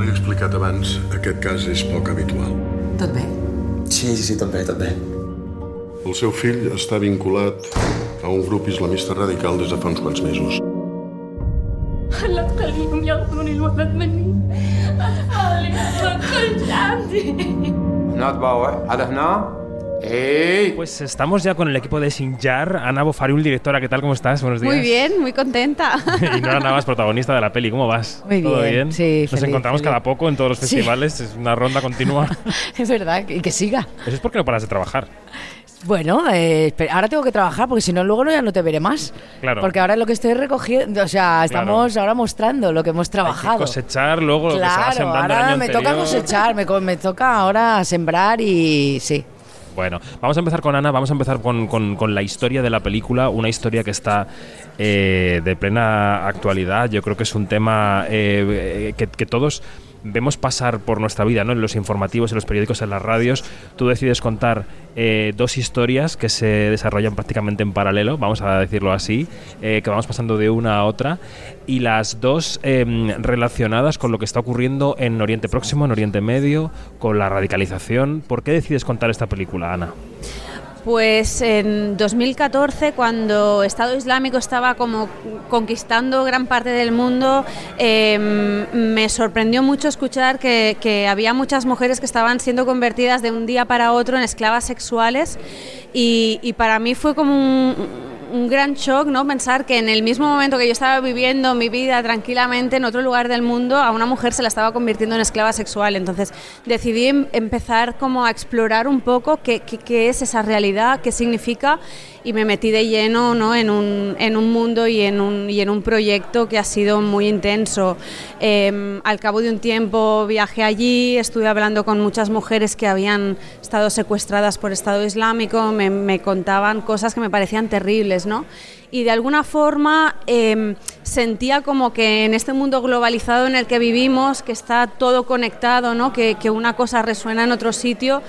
tal he explicat abans, aquest cas és poc habitual. Tot bé? Sí, sí, sí, tot bé, tot bé. El seu fill està vinculat a un grup islamista radical des de fa uns quants mesos. لا تخليهم ياخذون الولد مني اطفالي ما تخرج عندي هنا تباوع هذا هنا ¡Ey! Pues estamos ya con el equipo de Sinjar. Ana Bofariul, directora, ¿qué tal? ¿Cómo estás? Buenos días. Muy bien, muy contenta. y Nora Navas, protagonista de la peli. ¿Cómo vas? Muy ¿Todo bien, bien? sí, Nos feliz, encontramos feliz. cada poco en todos los Sí. festivales. Es una ronda continua. es verdad, y que siga. Eso es porque no paras de trabajar. Bueno, eh, ahora tengo que trabajar porque si no luego no, ya no te veré más. Claro. Porque ahora lo que estoy recogiendo, o sea, estamos ahora mostrando lo que hemos trabajado. Cosechar luego lo que se va claro, sembrando el ahora año me anterior. toca cosechar, me, me toca ahora sembrar y sí. Bueno, vamos a empezar con Ana, vamos a empezar con, con- la historia de la película, una historia que está eh, de plena actualidad. Yo creo que es un tema eh, eh, que, que todos vemos pasar por nuestra vida, ¿no? En los informativos, en los periódicos, en las radios. Tú decides contar eh, dos historias que se desarrollan prácticamente en paralelo, vamos a decirlo así, eh, que vamos pasando de una a otra, y las dos eh, relacionadas con lo que está ocurriendo en Oriente Próximo, en Oriente Medio, con la radicalización. ¿Por qué decides contar esta película, Ana? Pues en 2014, cuando Estado Islámico estaba como conquistando gran parte del mundo, eh, me sorprendió mucho escuchar que, que había muchas mujeres que estaban siendo convertidas de un día para otro en esclavas sexuales. Y, y para mí fue como un, un gran shock, ¿no? Pensar que en el mismo momento que yo estaba viviendo mi vida tranquilamente en otro lugar del mundo, a una mujer se la estaba convirtiendo en esclava sexual. Entonces decidí em- empezar como a explorar un poco qué, qué- qué es esa realidad, qué significa y me metí de lleno ¿no? en, un, en un mundo y en un, y en un proyecto que ha sido muy intenso. Eh, al cabo de un tiempo viajé allí, estuve hablando con muchas mujeres que habían estado secuestradas por Estado Islámico, me, me contaban cosas que me parecían terribles, ¿no? Y de alguna forma eh, sentía como que en este mundo globalizado en el que vivimos, que está todo conectado, ¿no? que, que una cosa resuena en otro sitio,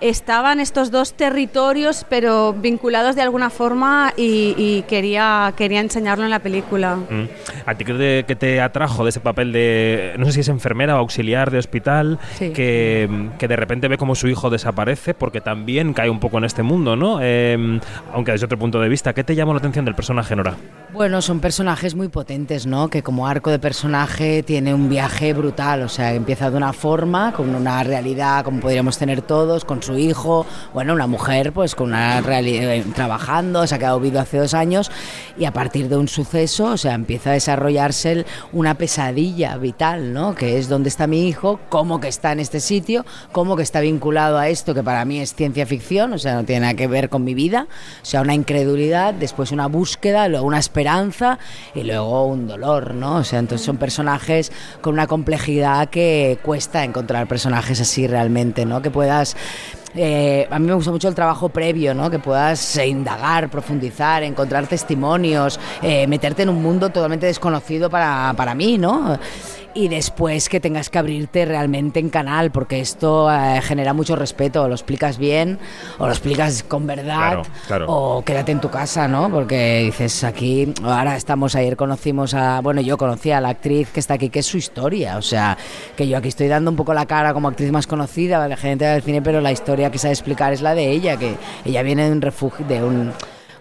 estaban estos dos territorios pero vinculados de alguna forma y, y quería, quería enseñarlo en la película. Mm. ¿A ti qué te, te atrajo de ese papel de, no sé si es enfermera o auxiliar de hospital, Sí. que, que de repente ve como su hijo desaparece porque también cae un poco en este mundo, ¿no? Eh, aunque desde otro punto de vista, ¿qué te llamó la atención del personaje, Nora? Bueno, son personajes muy potentes, ¿no? Que como arco de personaje tiene un viaje brutal, o sea, empieza de una forma, con una realidad como podríamos tener todos, con su hijo, bueno, una mujer pues con una realidad trabajando, se ha quedado viudo hace dos años y a partir de un suceso, o sea, empieza a desarrollarse una pesadilla vital, ¿no? Que es dónde está mi hijo, cómo que está en este sitio, cómo que está vinculado a esto que para mí es ciencia ficción, o sea, no tiene nada que ver con mi vida, o sea, una incredulidad, después una búsqueda, luego una esperanza y luego un dolor, ¿no? O sea, entonces son personajes con una complejidad que cuesta encontrar personajes así realmente, ¿no? Que puedas eh, a mí me gusta mucho el trabajo previo, ¿no? Que puedas eh, indagar, profundizar, encontrar testimonios, eh, meterte en un mundo totalmente desconocido para, para mí, ¿no? Y después que tengas que abrirte realmente en canal, porque esto eh, genera mucho respeto. O lo explicas bien, o lo explicas con verdad, Claro, claro. o quédate en tu casa, ¿no? Porque dices aquí, ahora estamos, ayer conocimos a, bueno, yo conocí a la actriz que está aquí, que es su historia, o sea, que yo aquí estoy dando un poco la cara como actriz más conocida, la gente del cine, pero la historia que sabe explicar es la de ella, que ella viene de un refugio, de un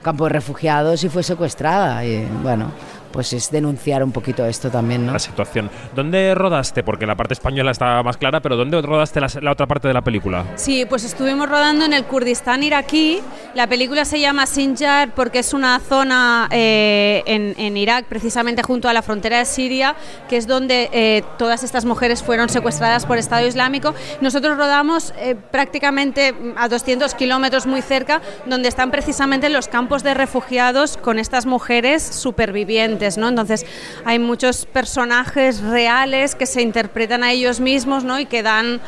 campo de refugiados y fue secuestrada, y bueno, pues es denunciar un poquito esto también, ¿no? La situación. ¿Dónde rodaste? Porque la parte española está más clara, pero ¿dónde rodaste la, la otra parte de la película? Sí, pues estuvimos rodando en el Kurdistán iraquí. La película se llama Sinjar porque es una zona eh, en, en Irak, precisamente junto a la frontera de Siria, que es donde eh, todas estas mujeres fueron secuestradas por Estado Islámico. Nosotros rodamos eh, prácticamente a 200 kilómetros muy cerca, donde están precisamente los campos de refugiados con estas mujeres supervivientes. ¿No? Entonces hay muchos personajes reales que se interpretan a ellos mismos ¿no? y que dan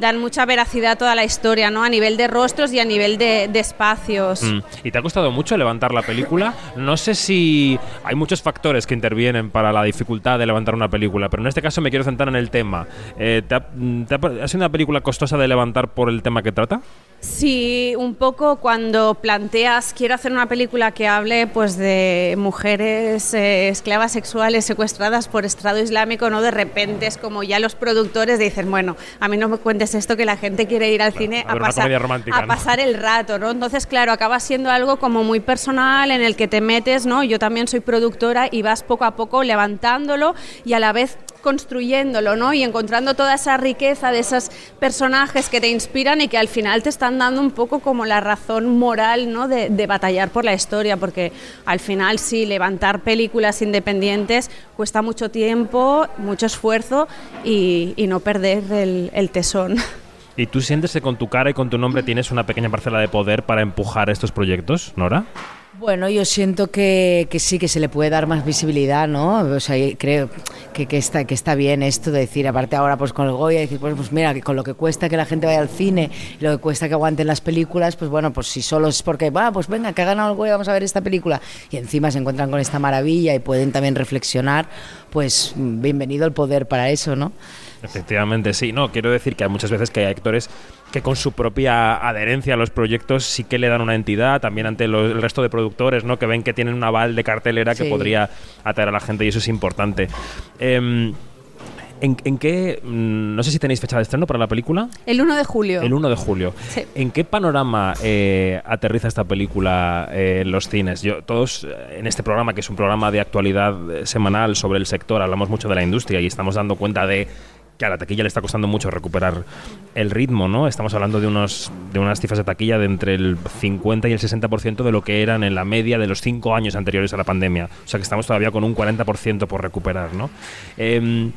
dan mucha veracidad a toda la historia, ¿no? A nivel de rostros y a nivel de, espacios. Mm. ¿Y te ha costado mucho levantar la película? No sé si hay muchos factores que intervienen para la dificultad de levantar una película, pero en este caso me quiero centrar en el tema. Eh, ¿te ha, te ha- ¿Ha sido una película costosa de levantar por el tema que trata? Sí, un poco cuando planteas, quiero hacer una película que hable pues de mujeres eh, esclavas sexuales secuestradas por Estado Islámico, no de repente es como ya los productores dicen, bueno, a mí no me cuentes esto que la gente quiere ir al cine a pasar, a pasar el rato, ¿no? Entonces, claro, acaba siendo algo como muy personal en el que te metes, ¿no? Yo también soy productora y vas poco a poco levantándolo y a la vez construyéndolo, ¿no? Y encontrando toda esa riqueza de esos personajes que te inspiran y que al final te están dando un poco como la razón moral, ¿no? De, batallar por la historia, porque al final sí, levantar películas independientes cuesta mucho tiempo, mucho esfuerzo y, y no perder el, el tesón. ¿Y tú sientes que con tu cara y con tu nombre tienes una pequeña parcela de poder para empujar estos proyectos, Nora? Bueno, yo siento que, que sí, que se le puede dar más visibilidad, ¿no? O sea, creo que, que, está, que está bien esto de decir, aparte ahora pues con el Goya, decir, pues, pues mira, que con lo que cuesta que la gente vaya al cine lo que cuesta que aguanten las películas, pues bueno, pues si solo es porque, va, pues venga, que ha ganado el Goya, vamos a ver esta película, y encima se encuentran con esta maravilla y pueden también reflexionar, pues bienvenido el poder para eso, ¿no? Efectivamente, sí. No, quiero decir que hay muchas veces que hay actores que con su propia adherencia a los proyectos sí que le dan una entidad, también ante lo- el resto de productores, ¿no? Que ven que tienen un aval de cartelera que podría atraer a la gente y eso es importante. Em, ¿en, en qué, mm, no sé si tenéis fecha de estreno para la película? El 1 de julio. El 1 de julio. Sí. ¿En qué panorama eh, aterriza esta película eh, en los cines? Yo, todos eh, en este programa, que es un programa de actualidad eh, semanal sobre el sector, hablamos mucho de la industria y estamos dando cuenta de que a la taquilla le está costando mucho recuperar el ritmo, ¿no? Estamos hablando de unos de unas cifras de taquilla de entre el 50 y el 60% de lo que eran en la media de los cinco años anteriores a la pandemia. O sea que estamos todavía con un 40% por recuperar, ¿no? Em,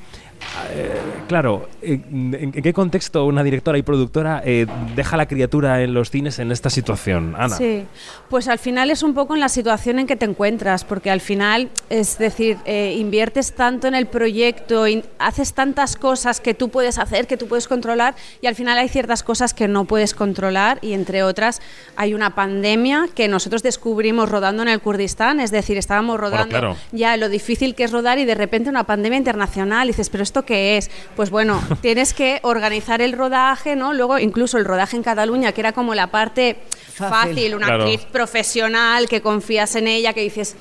eh, claro, ¿en, en qué contexto una directora y productora eh, deja la criatura en los cines en esta situación, Ana? Sí, pues al final es un poco en la situación en que te encuentras, porque al final, es decir, eh, inviertes tanto en el proyecto, haces tantas cosas que tú puedes hacer, que tú puedes controlar, y al final hay ciertas cosas que no puedes controlar, y entre otras hay una pandemia que nosotros descubrimos rodando en el Kurdistán, es decir, estábamos rodando claro. ya lo difícil que es rodar y de repente una pandemia internacional, y dices, pero ¿esto qué es? Pues bueno, tienes que organizar el rodaje, ¿no? Luego incluso el rodaje en Cataluña, que era como la parte Fácil. fácil, una Claro. actriz profesional que confías en ella, que dices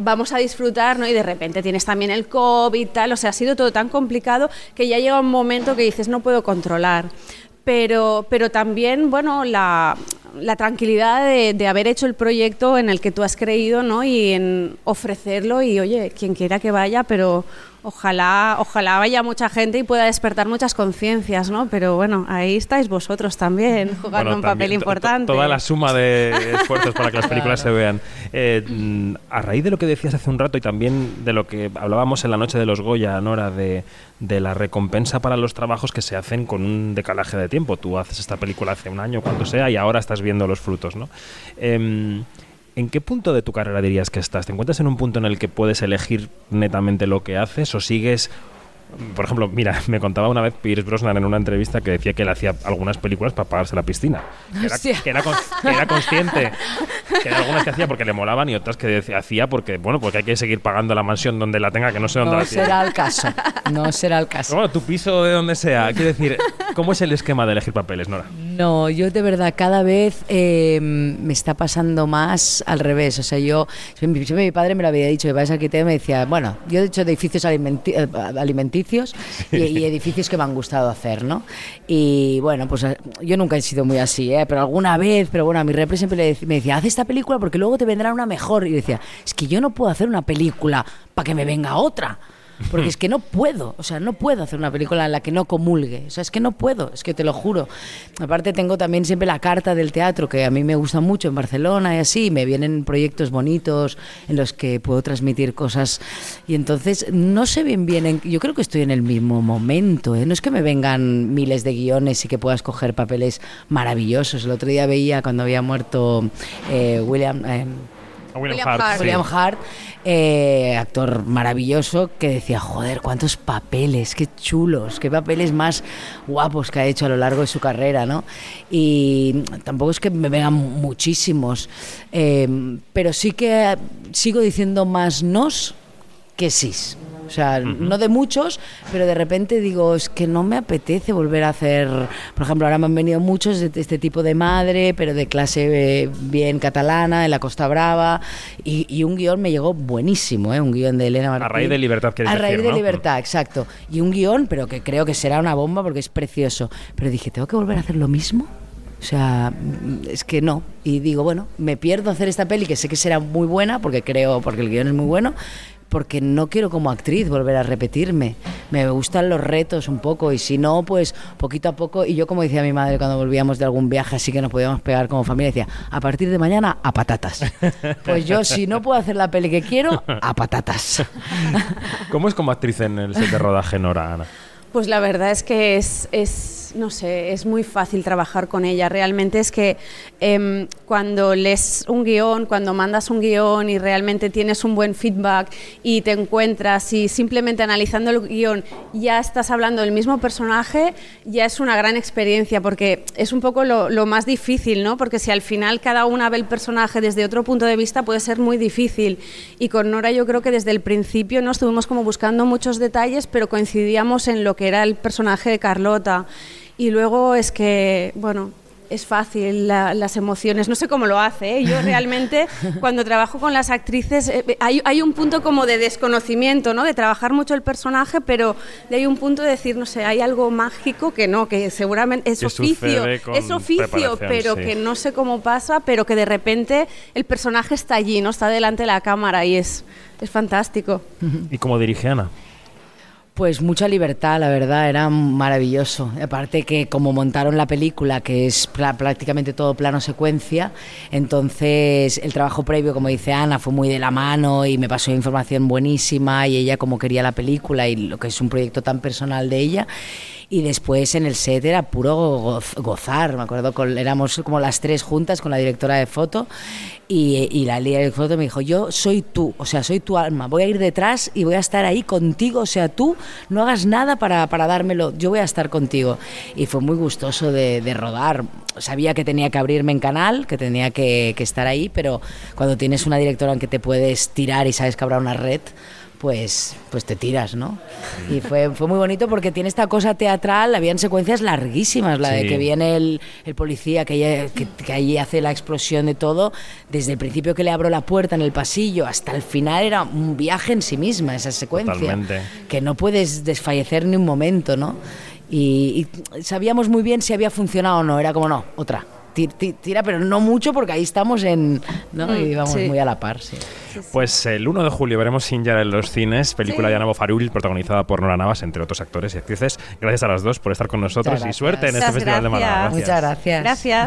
vamos a disfrutar, ¿no? Y de repente tienes también el COVID y tal, o sea, ha sido todo tan complicado que ya llega un momento que dices no puedo controlar. Pero, pero también, bueno, la, la tranquilidad de, de haber hecho el proyecto en el que tú has creído, ¿no? Y en ofrecerlo y, oye, quien quiera que vaya, pero ojalá, ojalá vaya mucha gente y pueda despertar muchas conciencias, ¿no? Pero bueno, ahí estáis vosotros también jugando Bueno, un papel también, importante. Toda la suma de esfuerzos para que las películas se vean. Eh, mm, a raíz de lo que decías hace un rato y también de lo que hablábamos en la noche de los Goya, Nora, de, de la recompensa para los trabajos que se hacen con un decalaje de tiempo. Tú haces esta película hace un año, cuando sea, y ahora estás viendo los frutos, ¿no? Em, ¿En qué punto de tu carrera dirías que estás? ¿Te encuentras en un punto en el que puedes elegir netamente lo que haces o sigues por ejemplo, mira, me contaba una vez Pierce Brosnan en una entrevista que decía que él hacía algunas películas para pagarse la piscina. Que era, Hostia. que era con- que era consciente que era algunas que hacía porque le molaban y otras que decía- hacía porque, bueno, porque hay que seguir pagando la mansión donde la tenga, que no sé dónde No la tiene. será el caso, no será el caso. Pero bueno, tu piso de donde sea. Quiero decir, ¿cómo es el esquema de elegir papeles, Nora? No, yo de verdad cada vez eh, me está pasando más al revés. O sea, yo, siempre siempre mi padre me lo había dicho, mi arquitecto y me decía, bueno, yo he hecho edificios alimenti- eh, alimenticios y, y edificios que me han gustado hacer, ¿no? Y bueno, pues eh, yo nunca he sido muy así, ¿eh? pero alguna vez, pero bueno, a mi repre siempre le me decía, haz esta película porque luego te vendrá una mejor. Y yo decía, es que yo no puedo hacer una película para que me venga otra. Porque es que no puedo, o sea, no puedo hacer una película en la que no comulgue. O sea, es que no puedo, es que te lo juro. Aparte tengo también siempre la carta del teatro, que a mí me gusta mucho en Barcelona y así, me vienen proyectos bonitos en los que puedo transmitir cosas. Y entonces no sé bien bien, en- yo creo que estoy en el mismo momento. ¿eh? No es que me vengan miles de guiones y que puedas coger papeles maravillosos. El otro día veía cuando había muerto eh, William... A William, William Hart. Hart. sí. William Hart, eh, actor maravilloso, que decía, joder, cuántos papeles, qué chulos, qué papeles más guapos que ha hecho a lo largo de su carrera, ¿no? Y tampoco es que me vengan muchísimos, eh, pero sí que sigo diciendo más nos que sís. O sea, no de muchos, pero de repente digo, es que no me apetece volver a hacer, por ejemplo, ahora me han venido muchos de este tipo de madre, pero de clase eh, bien catalana, en la Costa Brava, y, y un guion me llegó buenísimo, ¿eh? un guion de Elena Martín. A raíz de Libertad, quieres A raíz decir, de ¿no? Libertad, exacto. Y un guion, pero que creo que será una bomba porque es precioso. Pero dije, ¿tengo que volver a hacer lo mismo? O sea, mm, es que no. Y digo, bueno, me pierdo hacer esta peli que sé que será muy buena porque creo, porque el guion es muy bueno, porque no quiero como actriz volver a repetirme. Me gustan los retos un poco y si no, pues poquito a poco. Y yo, como decía mi madre cuando volvíamos de algún viaje así que nos podíamos pegar como familia, decía, a partir de mañana, a patatas. Pues yo, si no puedo hacer la peli que quiero, a patatas. ¿Cómo es como actriz en el set de rodaje, Nora, Ana? Pues la verdad es que es, es, no sé, es muy fácil trabajar con ella. Realmente es que em, cuando lees un guion, cuando mandas un guion y realmente tienes un buen feedback y te encuentras y simplemente analizando el guion ya estás hablando del mismo personaje, ya es una gran experiencia porque es un poco lo, lo más difícil, ¿no? Porque si al final cada una ve el personaje desde otro punto de vista puede ser muy difícil. Y con Nora yo creo que desde el principio no estuvimos como buscando muchos detalles, pero coincidíamos en lo que era el personaje de Carlota. Y luego es que, bueno, es fácil la- las emociones, no sé cómo lo hace. ¿eh? Yo realmente cuando trabajo con las actrices eh, hay, hay un punto como de desconocimiento, ¿no? de trabajar mucho el personaje, pero hay un punto de decir, no sé, hay algo mágico que no, que seguramente es Que oficio, es oficio, pero sí. que no sé cómo pasa, pero que de repente el personaje está allí, no está delante de la cámara y es, es fantástico. ¿Y cómo dirige Ana? Pues mucha libertad, la verdad, era maravilloso. Aparte que como montaron la película, que es prácticamente todo plano secuencia, entonces el trabajo previo, como dice Ana, fue muy de la mano y me pasó información buenísima y ella como quería la película y lo que es un proyecto tan personal de ella. Y después en el set era puro goz- gozar, me acuerdo, con, éramos como las tres juntas con la directora de foto y, la directora de foto me dijo, yo soy tú, o sea, soy tu alma, voy a ir detrás y voy a estar ahí contigo, o sea, tú no hagas nada para, para dármelo, yo voy a estar contigo. Y fue muy gustoso de, de rodar, sabía que tenía que abrirme en canal, que tenía que, que estar ahí, pero cuando tienes una directora en que te puedes tirar y sabes que habrá una red, pues, pues te tiras, ¿no? Y fue, fue muy bonito porque tiene esta cosa teatral, habían secuencias larguísimas, la de que viene el, el policía que, que, que allí hace la explosión de todo, desde el principio que le abro la puerta en el pasillo hasta el final era un viaje en sí misma esa secuencia, Totalmente. que no puedes desfallecer ni un momento, ¿no? Y, y sabíamos muy bien si había funcionado o no, era como no, otra. Ti- ti- Tira, pero no mucho porque ahí estamos en. ¿no? y vamos sí. muy a la par, sí. Pues el 1 de julio veremos Sinjar en los cines, película de Ana Bofarul, protagonizada por Nora Navas, entre otros actores y actrices. Gracias a las dos por estar con nosotros y suerte en este Festival de Málaga. Muchas gracias. Gracias.